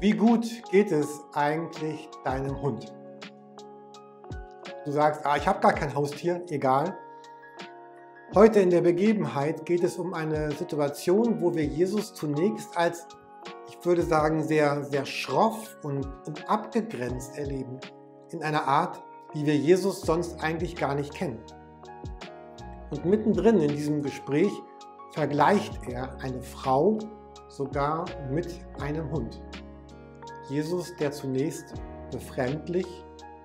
Wie gut geht es eigentlich deinem Hund? Du sagst, ah, ich habe gar kein Haustier, egal. Heute in der Begebenheit geht es um eine Situation, wo wir Jesus zunächst als, ich würde sagen, sehr, sehr schroff und, und abgegrenzt erleben. In einer Art, wie wir Jesus sonst eigentlich gar nicht kennen. Und mittendrin in diesem Gespräch vergleicht er eine Frau sogar mit einem Hund. Jesus, der zunächst befremdlich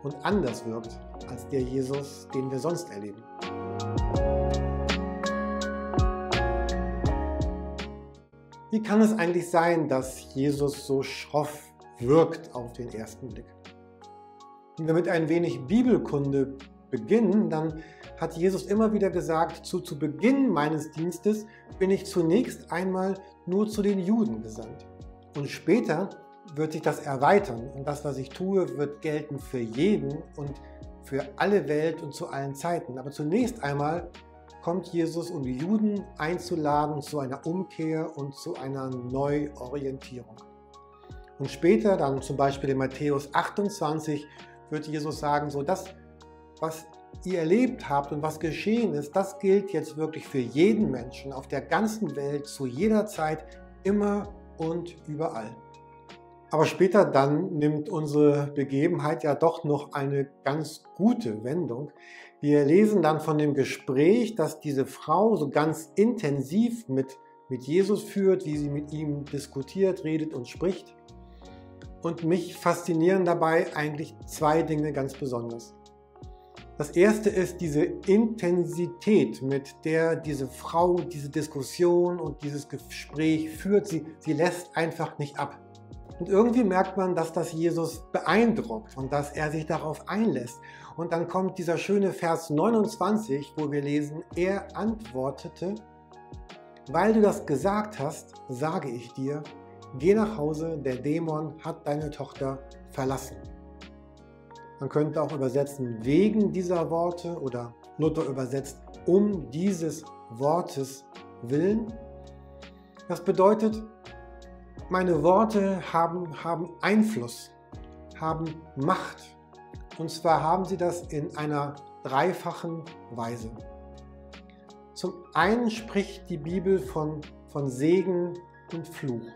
und anders wirkt als der Jesus, den wir sonst erleben. Wie kann es eigentlich sein, dass Jesus so schroff wirkt auf den ersten Blick? Wenn wir mit ein wenig Bibelkunde beginnen, dann hat Jesus immer wieder gesagt, zu, zu Beginn meines Dienstes bin ich zunächst einmal nur zu den Juden gesandt. Und später wird sich das erweitern und das, was ich tue, wird gelten für jeden und für alle Welt und zu allen Zeiten. Aber zunächst einmal kommt Jesus, um die Juden einzuladen zu einer Umkehr und zu einer Neuorientierung. Und später, dann zum Beispiel in Matthäus 28, wird Jesus sagen, so das, was ihr erlebt habt und was geschehen ist, das gilt jetzt wirklich für jeden Menschen auf der ganzen Welt zu jeder Zeit, immer und überall. Aber später dann nimmt unsere Begebenheit ja doch noch eine ganz gute Wendung. Wir lesen dann von dem Gespräch, das diese Frau so ganz intensiv mit, mit Jesus führt, wie sie mit ihm diskutiert, redet und spricht. Und mich faszinieren dabei eigentlich zwei Dinge ganz besonders. Das erste ist diese Intensität, mit der diese Frau diese Diskussion und dieses Gespräch führt. Sie, sie lässt einfach nicht ab. Und irgendwie merkt man, dass das Jesus beeindruckt und dass er sich darauf einlässt. Und dann kommt dieser schöne Vers 29, wo wir lesen, er antwortete, weil du das gesagt hast, sage ich dir, geh nach Hause, der Dämon hat deine Tochter verlassen. Man könnte auch übersetzen wegen dieser Worte oder Luther übersetzt um dieses Wortes willen. Das bedeutet, meine Worte haben, haben Einfluss, haben Macht. Und zwar haben sie das in einer dreifachen Weise. Zum einen spricht die Bibel von, von Segen und Fluch.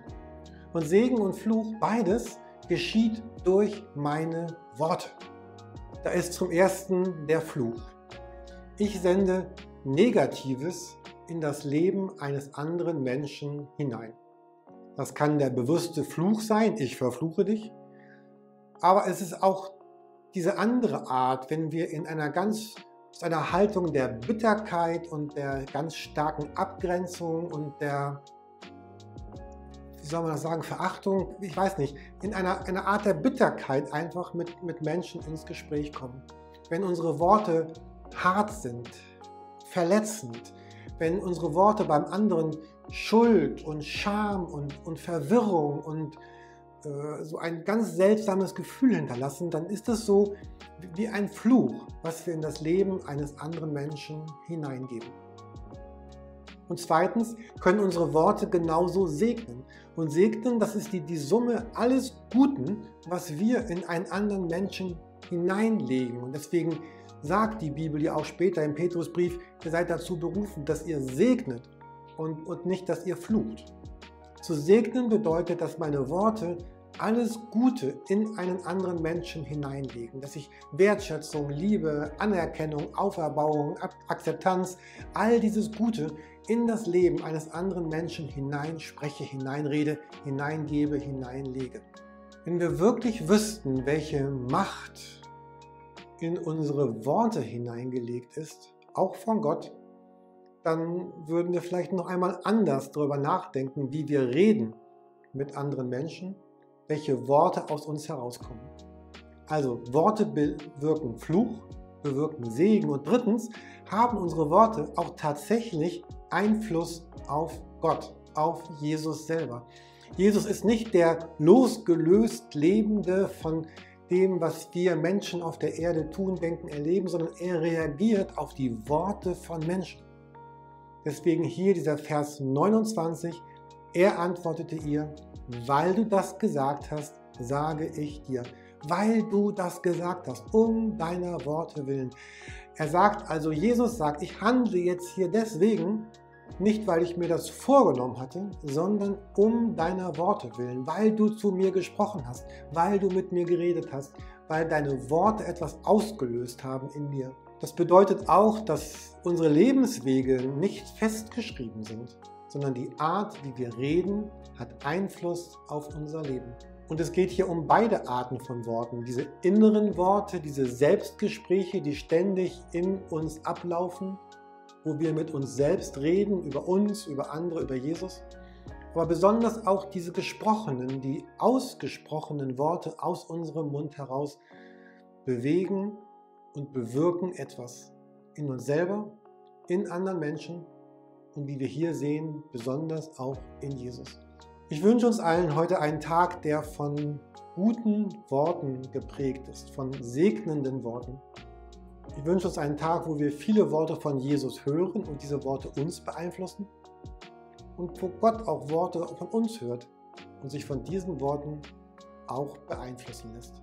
Und Segen und Fluch, beides geschieht durch meine Worte. Da ist zum ersten der Fluch. Ich sende Negatives in das Leben eines anderen Menschen hinein. Das kann der bewusste Fluch sein, ich verfluche dich. Aber es ist auch diese andere Art, wenn wir in einer ganz aus einer Haltung der Bitterkeit und der ganz starken Abgrenzung und der wie soll man das sagen, Verachtung, ich weiß nicht, in einer, einer Art der Bitterkeit einfach mit, mit Menschen ins Gespräch kommen. Wenn unsere Worte hart sind, verletzend, wenn unsere Worte beim anderen Schuld und Scham und, und Verwirrung und äh, so ein ganz seltsames Gefühl hinterlassen, dann ist das so wie ein Fluch, was wir in das Leben eines anderen Menschen hineingeben. Und zweitens können unsere Worte genauso segnen. Und segnen, das ist die, die Summe alles Guten, was wir in einen anderen Menschen hineinlegen. Und deswegen sagt die Bibel ja auch später im Petrusbrief, ihr seid dazu berufen, dass ihr segnet und, und nicht, dass ihr flucht. Zu segnen bedeutet, dass meine Worte alles Gute in einen anderen Menschen hineinlegen, dass ich Wertschätzung, Liebe, Anerkennung, Auferbauung, Akzeptanz, all dieses Gute in das Leben eines anderen Menschen hineinspreche, hineinrede, hineingebe, hineinlege. Wenn wir wirklich wüssten, welche Macht in unsere Worte hineingelegt ist, auch von Gott, dann würden wir vielleicht noch einmal anders darüber nachdenken, wie wir reden mit anderen Menschen welche Worte aus uns herauskommen. Also Worte bewirken Fluch, bewirken Segen und drittens haben unsere Worte auch tatsächlich Einfluss auf Gott, auf Jesus selber. Jesus ist nicht der losgelöst Lebende von dem, was wir Menschen auf der Erde tun, denken, erleben, sondern er reagiert auf die Worte von Menschen. Deswegen hier dieser Vers 29, Er antwortete ihr, weil du das gesagt hast, sage ich dir, weil du das gesagt hast, um deiner Worte willen. Er sagt also, Jesus sagt, ich handle jetzt hier deswegen, nicht weil ich mir das vorgenommen hatte, sondern um deiner Worte willen, weil du zu mir gesprochen hast, weil du mit mir geredet hast, weil deine Worte etwas ausgelöst haben in mir. Das bedeutet auch, dass unsere Lebenswege nicht festgeschrieben sind, sondern die Art, wie wir reden, hat Einfluss auf unser Leben. Und es geht hier um beide Arten von Worten. Diese inneren Worte, diese Selbstgespräche, die ständig in uns ablaufen, wo wir mit uns selbst reden, über uns, über andere, über Jesus. Aber besonders auch diese gesprochenen, die ausgesprochenen Worte aus unserem Mund heraus bewegen und bewirken etwas in uns selber, in anderen Menschen und wie wir hier sehen, besonders auch in Jesus. Ich wünsche uns allen heute einen Tag, der von guten Worten geprägt ist, von segnenden Worten. Ich wünsche uns einen Tag, wo wir viele Worte von Jesus hören und diese Worte uns beeinflussen und wo Gott auch Worte von uns hört und sich von diesen Worten auch beeinflussen lässt.